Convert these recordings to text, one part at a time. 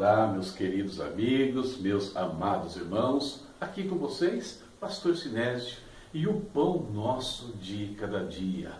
Olá, meus queridos amigos, meus amados irmãos, aqui com vocês, Pastor Sinésio e o pão nosso de cada dia.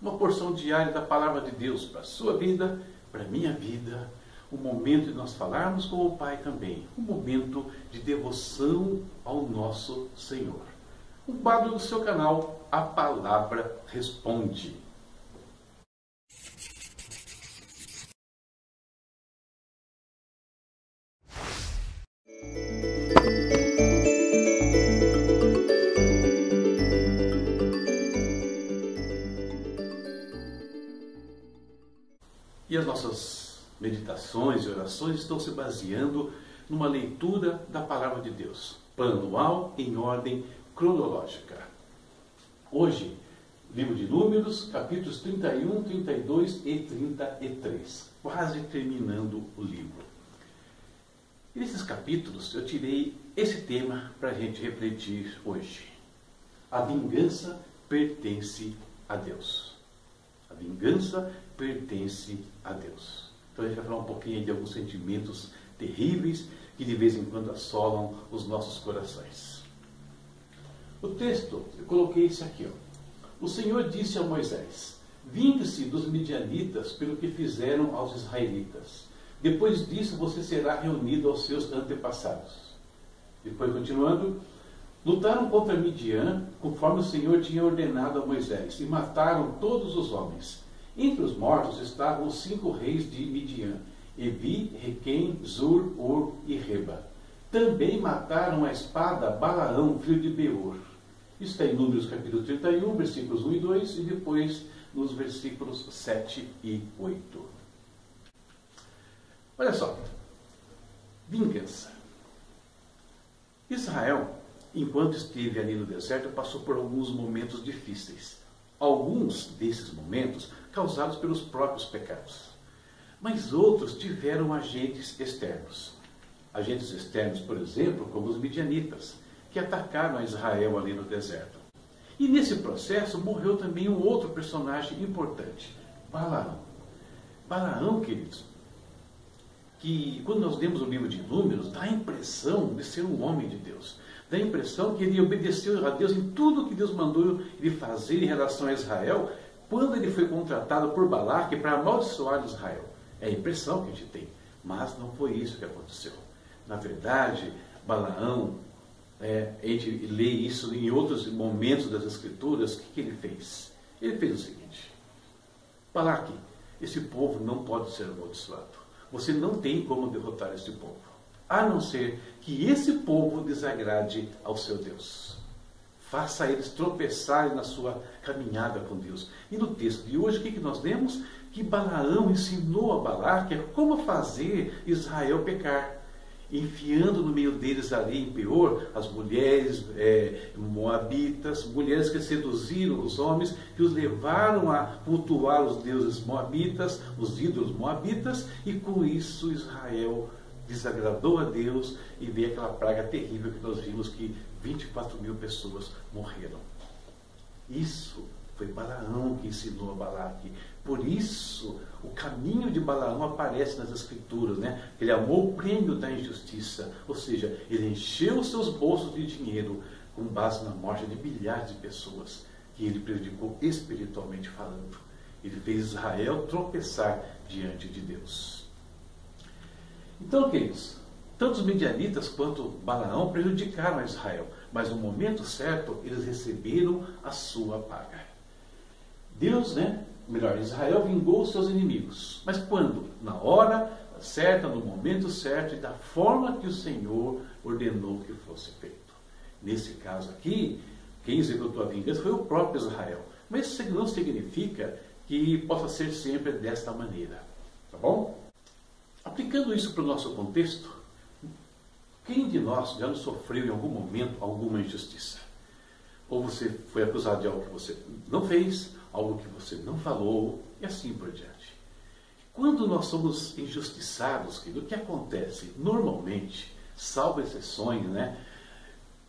Uma porção diária da palavra de Deus para a sua vida, para a minha vida. Um momento de nós falarmos com o Pai também. Um momento de devoção ao nosso Senhor. Um quadro do seu canal, A Palavra Responde. E as nossas meditações e orações estão se baseando numa leitura da palavra de Deus, anual em ordem cronológica. Hoje, livro de Números, capítulos 31, 32 e 33, quase terminando o livro. E nesses capítulos eu tirei esse tema para a gente refletir hoje. A vingança pertence a Deus. A vingança pertence a Deus. Então a gente vai falar um pouquinho de alguns sentimentos terríveis que de vez em quando assolam os nossos corações. O texto, eu coloquei esse aqui. Ó. O Senhor disse a Moisés: Vingue-se dos midianitas pelo que fizeram aos israelitas. Depois disso você será reunido aos seus antepassados. Depois, continuando, Lutaram contra Midian, conforme o Senhor tinha ordenado a Moisés, e mataram todos os homens. Entre os mortos estavam os cinco reis de Midian, Evi, Requem, Zur, Ur e Reba. Também mataram a espada Balaão, filho de Beor. Isso está em Números capítulo 31, versículos 1 e 2, e depois nos versículos 7 e 8. Olha só. Vingança. Israel enquanto esteve ali no deserto, passou por alguns momentos difíceis. Alguns desses momentos causados pelos próprios pecados. Mas outros tiveram agentes externos. Agentes externos, por exemplo, como os midianitas, que atacaram a Israel ali no deserto. E nesse processo morreu também um outro personagem importante, Balaão. Balaão, queridos, que quando nós lemos o livro de Números, dá a impressão de ser um homem de Deus dá a impressão que ele obedeceu a Deus em tudo que Deus mandou ele fazer em relação a Israel, quando ele foi contratado por Balaque para amaldiçoar Israel. É a impressão que a gente tem. Mas não foi isso que aconteceu. Na verdade, Balaão, é, a gente lê isso em outros momentos das Escrituras, o que, que ele fez? Ele fez o seguinte: Balaque, esse povo não pode ser amaldiçoado. Você não tem como derrotar esse povo a não ser que esse povo desagrade ao seu Deus. Faça eles tropeçarem na sua caminhada com Deus. E no texto de hoje, o que, nós lemos? Que Balaão ensinou a Balaque como fazer Israel pecar enfiando no meio deles ali em Peor as mulheres é, moabitas, mulheres que seduziram os homens, que os levaram a cultuar os deuses moabitas, os ídolos moabitas, e com isso Israel desagradou a Deus e veio aquela praga terrível que nós vimos que 24 mil pessoas morreram. Isso foi Balaão que ensinou a Balaque. Por isso, o caminho de Balaão aparece nas Escrituras, né? Ele amou o prêmio da injustiça, ou seja, ele encheu os seus bolsos de dinheiro com base na morte de milhares de pessoas que ele prejudicou espiritualmente falando. Ele fez Israel tropeçar diante de Deus. Então, queridos, tanto os medianitas quanto Balaão prejudicaram a Israel, mas no momento certo eles receberam a sua paga. Deus, né? Melhor, Israel vingou os seus inimigos. Mas quando? Na hora certa, no momento certo e da forma que o Senhor ordenou que fosse feito. Nesse caso aqui, quem executou a vingança foi o próprio Israel. Mas isso não significa que possa ser sempre desta maneira. Tá bom? Aplicando isso para o nosso contexto, quem de nós já não sofreu em algum momento alguma injustiça? Ou você foi acusado de algo que você não fez, algo que você não falou, e assim por diante. Quando nós somos injustiçados, o que acontece? Normalmente, salvo exceções, né?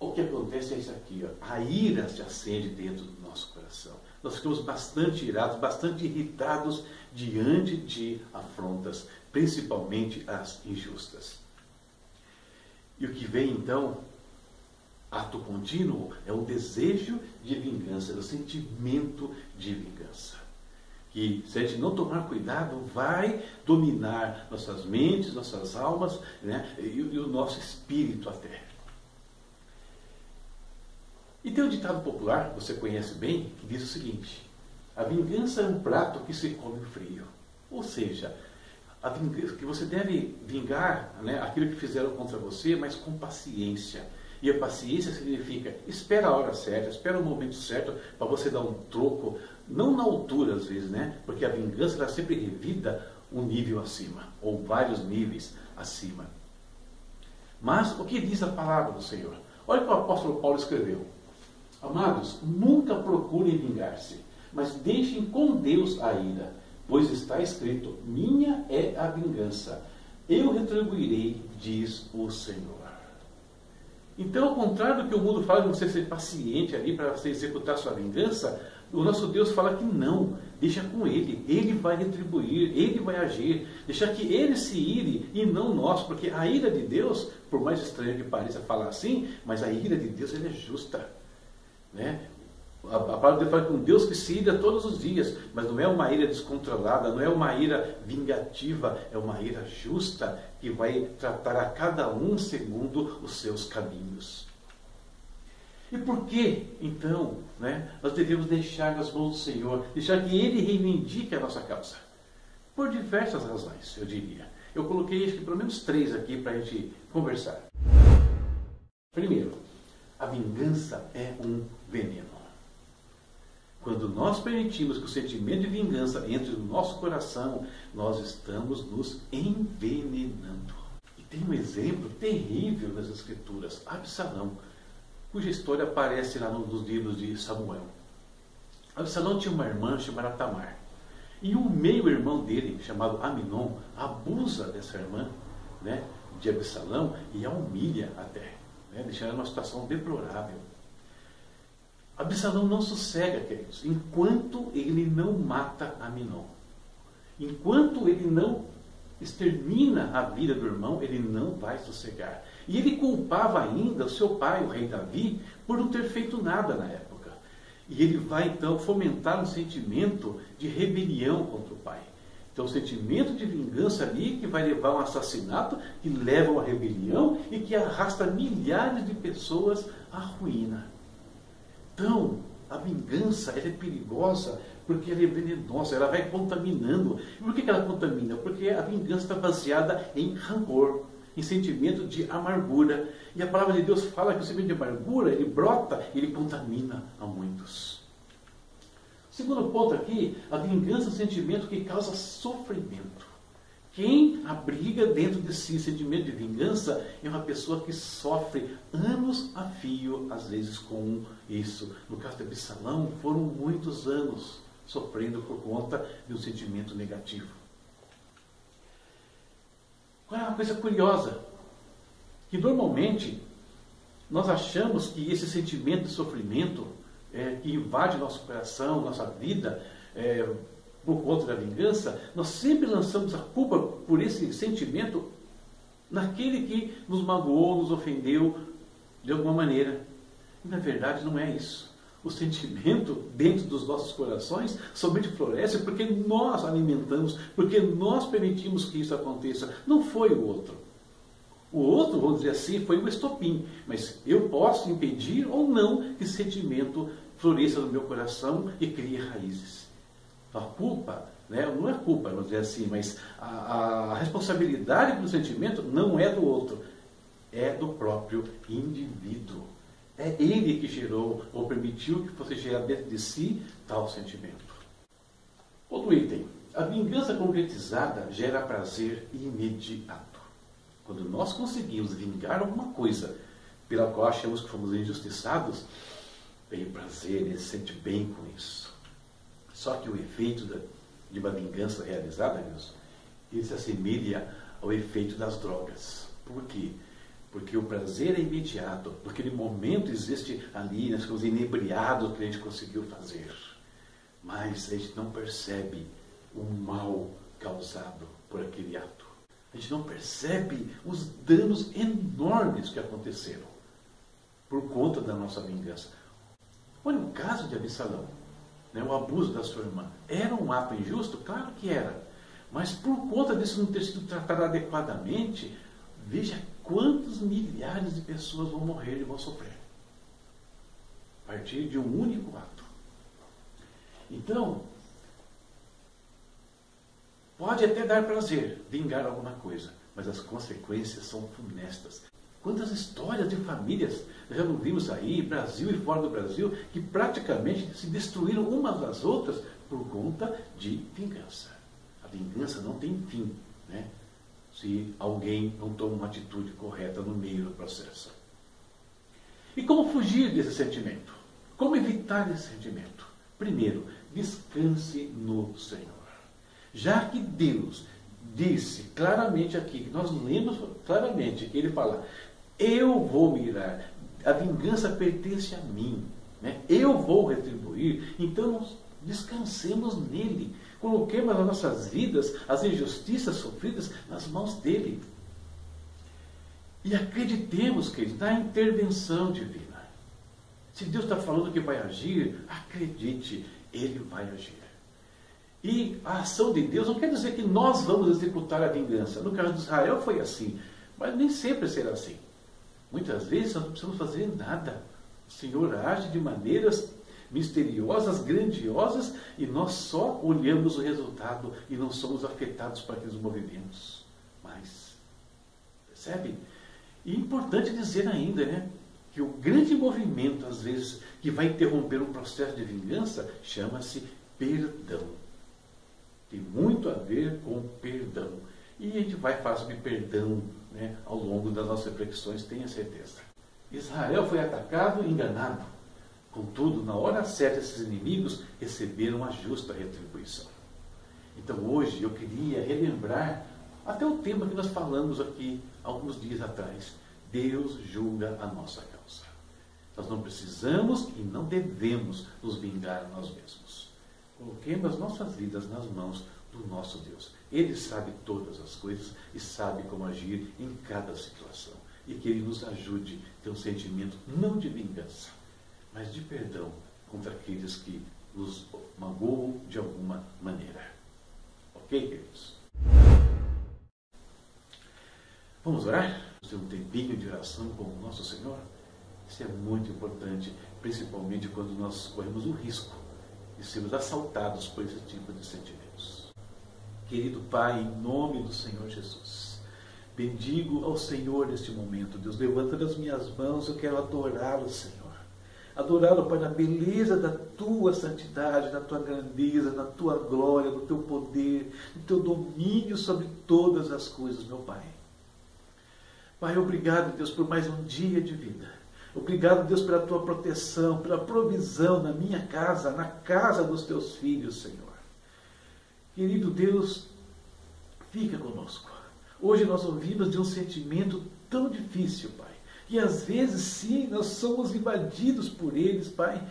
O que acontece é isso aqui, ó, a ira se acende dentro do nosso coração. Nós ficamos bastante irados, bastante irritados diante de afrontas, principalmente as injustas. E o que vem então, ato contínuo, é o desejo de vingança, é o sentimento de vingança. Que se a gente não tomar cuidado, vai dominar nossas mentes, nossas almas né, e, e o nosso espírito até. E tem um ditado popular, você conhece bem, que diz o seguinte: a vingança é um prato que se come frio. Ou seja, que você deve vingar né, aquilo que fizeram contra você, mas com paciência. E a paciência significa espera a hora certa, espera o momento certo para você dar um troco, não na altura às vezes, né? Porque a vingança está sempre revida um nível acima, ou vários níveis acima. Mas o que diz a palavra do Senhor? Olha o que o apóstolo Paulo escreveu. Amados, nunca procurem vingar-se, mas deixem com Deus a ira Pois está escrito: Minha é a vingança, eu retribuirei, diz o Senhor. Então, ao contrário do que o mundo fala de você ser paciente ali para você executar sua vingança, o nosso Deus fala que não, deixa com Ele, Ele vai retribuir, Ele vai agir, deixa que Ele se ire e não nós, porque a ira de Deus, por mais estranho que pareça falar assim, mas a ira de Deus é justa. Né? A, a palavra de fala um Deus que se ira todos os dias, mas não é uma ira descontrolada, não é uma ira vingativa, é uma ira justa que vai tratar a cada um segundo os seus caminhos. E por que, então, né, nós devemos deixar nas mãos do Senhor, deixar que Ele reivindique a nossa causa? Por diversas razões, eu diria. Eu coloquei acho que pelo menos três aqui para a gente conversar. Primeiro, a vingança é um veneno. Quando nós permitimos que o sentimento de vingança entre no nosso coração, nós estamos nos envenenando. E tem um exemplo terrível nas Escrituras: Absalão, cuja história aparece lá nos livros de Samuel. Absalão tinha uma irmã chamada Tamar. E o meio-irmão dele, chamado Aminon, abusa dessa irmã, né, de Absalão, e a humilha até, né, deixando ela numa situação deplorável. Absalão não sossega, queridos, enquanto ele não mata Aminon. Enquanto ele não extermina a vida do irmão, ele não vai sossegar. E ele culpava ainda o seu pai, o rei Davi, por não ter feito nada na época. E ele vai então fomentar um sentimento de rebelião contra o pai. Então, o sentimento de vingança ali que vai levar a um assassinato, que leva a uma rebelião e que arrasta milhares de pessoas à ruína. Então, a vingança é perigosa porque ela é venenosa, ela vai contaminando. E por que ela contamina? Porque a vingança está baseada em rancor, em sentimento de amargura. E a palavra de Deus fala que o sentimento de amargura, ele brota, ele contamina a muitos. Segundo ponto aqui, a vingança é um sentimento que causa sofrimento. Quem abriga dentro de si sentimento de vingança é uma pessoa que sofre anos a fio, às vezes, com isso. No caso de Absalão, foram muitos anos sofrendo por conta de um sentimento negativo. Agora, é uma coisa curiosa, que normalmente nós achamos que esse sentimento de sofrimento é, que invade nosso coração, nossa vida, é, por conta da vingança, nós sempre lançamos a culpa por esse sentimento naquele que nos magoou, nos ofendeu de alguma maneira. E na verdade não é isso. O sentimento dentro dos nossos corações somente floresce porque nós alimentamos, porque nós permitimos que isso aconteça. Não foi o outro. O outro, vamos dizer assim, foi o estopim. Mas eu posso impedir ou não que esse sentimento floresça no meu coração e crie raízes. A culpa, né, não é culpa, vamos dizer assim, mas a, a responsabilidade pelo sentimento não é do outro, é do próprio indivíduo. É ele que gerou ou permitiu que fosse gerar dentro de si tal sentimento. Outro item. A vingança concretizada gera prazer imediato. Quando nós conseguimos vingar alguma coisa pela qual achamos que fomos injustiçados, vem prazer, ele se sente bem com isso. Só que o efeito da, de uma vingança realizada, Deus, ele se assemelha ao efeito das drogas. Por quê? Porque o prazer é imediato, porque no momento existe ali, nós ficamos inebriados que a gente conseguiu fazer. Mas a gente não percebe o mal causado por aquele ato. A gente não percebe os danos enormes que aconteceram por conta da nossa vingança. Olha o caso de Absalão, né, o abuso da sua irmã. Era um ato injusto? Claro que era. Mas por conta disso não ter sido tratado adequadamente, veja quantos milhares de pessoas vão morrer e vão sofrer. A partir de um único ato. Então, pode até dar prazer vingar alguma coisa, mas as consequências são funestas. Quantas histórias de famílias já vimos aí, Brasil e fora do Brasil, que praticamente se destruíram umas às outras por conta de vingança. A vingança não tem fim, né? se alguém não toma uma atitude correta no meio do processo. E como fugir desse sentimento? Como evitar esse sentimento? Primeiro, descanse no Senhor. Já que Deus disse claramente aqui, nós lemos claramente, ele fala, eu vou mirar. A vingança pertence a mim. Né? Eu vou retribuir. Então, descansemos nele. Coloquemos as nossas vidas, as injustiças sofridas, nas mãos dele. E acreditemos, queridos, na intervenção divina. Se Deus está falando que vai agir, acredite, ele vai agir. E a ação de Deus não quer dizer que nós vamos executar a vingança. No caso de Israel foi assim, mas nem sempre será assim. Muitas vezes nós não precisamos fazer nada. O Senhor age de maneiras misteriosas, grandiosas, e nós só olhamos o resultado e não somos afetados por aqueles movimentos. Mas, percebe? E importante dizer ainda, né? Que o grande movimento, às vezes, que vai interromper um processo de vingança, chama-se perdão. Tem muito a ver com perdão. E a gente vai falar sobre perdão né, ao longo das nossas reflexões, tenha certeza. Israel foi atacado e enganado. Contudo, na hora certa, esses inimigos receberam a justa retribuição. Então, hoje, eu queria relembrar até o tema que nós falamos aqui alguns dias atrás. Deus julga a nossa causa. Nós não precisamos e não devemos nos vingar nós mesmos. Coloquemos as nossas vidas nas mãos do nosso Deus. Ele sabe todas as coisas e sabe como agir em cada situação. E que Ele nos ajude a ter um sentimento não de vingança, mas de perdão contra aqueles que nos magoam de alguma maneira. Ok, queridos? Vamos orar? Vamos ter um tempinho de oração com o nosso Senhor? Isso é muito importante, principalmente quando nós corremos o risco de sermos assaltados por esse tipo de sentimento. Querido Pai, em nome do Senhor Jesus, bendigo ao Senhor neste momento. Deus, levantando as minhas mãos, eu quero adorá-lo, Senhor. Adorá-lo, Pai, na beleza da tua santidade, na tua grandeza, na tua glória, no teu poder, no teu domínio sobre todas as coisas, meu Pai. Pai, obrigado, Deus, por mais um dia de vida. Obrigado, Deus, pela tua proteção, pela provisão na minha casa, na casa dos teus filhos, Senhor. Querido Deus, fica conosco. Hoje nós ouvimos de um sentimento tão difícil, Pai. E às vezes, sim, nós somos invadidos por eles, Pai.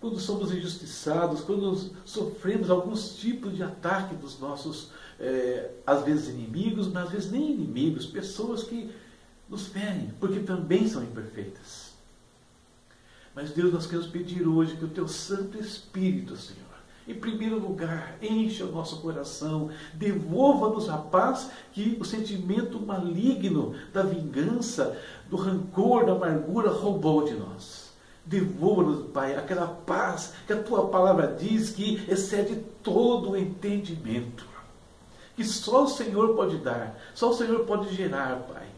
Quando somos injustiçados, quando sofremos alguns tipos de ataque dos nossos, é, às vezes inimigos, mas às vezes nem inimigos, pessoas que nos ferem, porque também são imperfeitas. Mas Deus, nós queremos pedir hoje que o Teu Santo Espírito, Senhor, em primeiro lugar, encha o nosso coração, devolva-nos a paz que o sentimento maligno da vingança, do rancor, da amargura roubou de nós. Devolva-nos, Pai, aquela paz que a tua palavra diz que excede todo o entendimento. Que só o Senhor pode dar, só o Senhor pode gerar, Pai.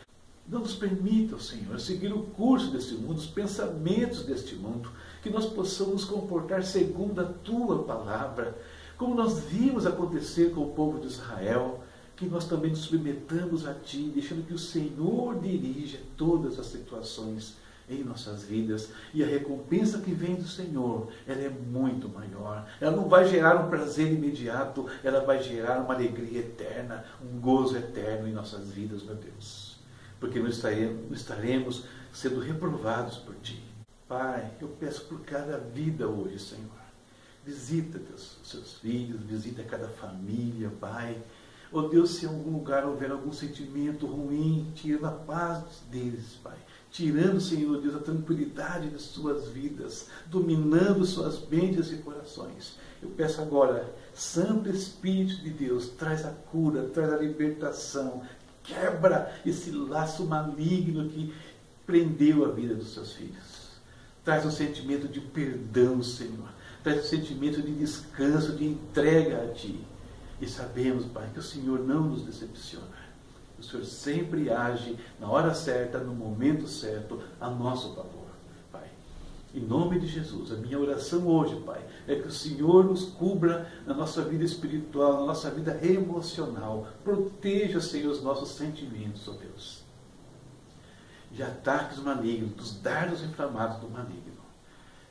Não nos permita, Senhor, seguir o curso deste mundo, os pensamentos deste mundo, que nós possamos comportar segundo a tua palavra, como nós vimos acontecer com o povo de Israel, que nós também nos submetamos a ti, deixando que o Senhor dirija todas as situações em nossas vidas. E a recompensa que vem do Senhor, ela é muito maior. Ela não vai gerar um prazer imediato, ela vai gerar uma alegria eterna, um gozo eterno em nossas vidas, meu Deus. Porque nós estaremos, estaremos sendo reprovados por Ti. Pai, eu peço por cada vida hoje, Senhor. Visita teus, seus filhos, visita cada família, Pai. Oh Deus, se em algum lugar houver algum sentimento ruim, tira a paz deles, Pai. Tirando, Senhor Deus, a tranquilidade de suas vidas, dominando suas mentes e corações. Eu peço agora, Santo Espírito de Deus, traz a cura, traz a libertação, quebra esse laço maligno que prendeu a vida dos seus filhos. Traz um sentimento de perdão, Senhor. Traz um sentimento de descanso, de entrega a Ti. E sabemos, Pai, que o Senhor não nos decepciona. O Senhor sempre age na hora certa, no momento certo, a nosso favor, Pai. Em nome de Jesus, a minha oração hoje, Pai, é que o Senhor nos cubra na nossa vida espiritual, na nossa vida emocional. Proteja, Senhor, os nossos sentimentos, ó Deus. De ataques malignos, dos dardos inflamados do maligno.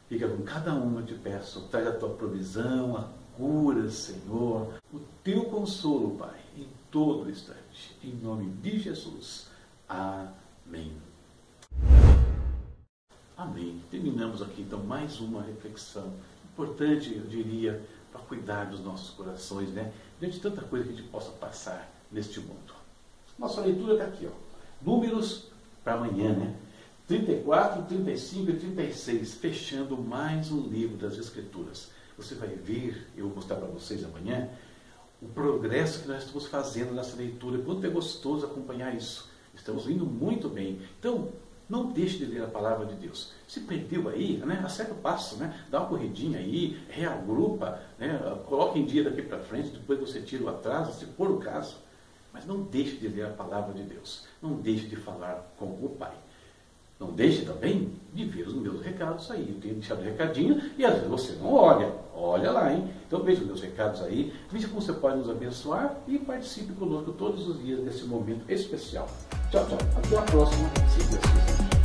Fica com cada um, eu te peço. Traz a tua provisão, a cura, Senhor, o teu consolo, Pai, em todo instante. Em nome de Jesus. Amém. Amém. Terminamos aqui então mais uma reflexão importante, eu diria, para cuidar dos nossos corações, né? Diante de tanta coisa que a gente possa passar neste mundo. Nossa leitura está aqui, ó. Números para amanhã, né? 34, 35 e 36, fechando mais um livro das Escrituras. Você vai ver, eu vou mostrar para vocês amanhã, o progresso que nós estamos fazendo nessa leitura. Quanto é gostoso acompanhar isso. Estamos indo muito bem. Então, não deixe de ler a palavra de Deus. Se perdeu aí, né? acerta o passo, né? dá uma corridinha aí, reagrupa, né? coloca em dia daqui para frente, depois você tira o atraso, se for o caso. Mas não deixe de ler a palavra de Deus. Não deixe de falar com o Pai. Não deixe também de ver os meus recados aí. Eu tenho deixado recadinho e às vezes você não olha. Olha lá, hein? Então veja os meus recados aí. Veja como você pode nos abençoar e participe conosco todos os dias desse momento especial. Tchau, tchau. Até a próxima, se Deus quiser.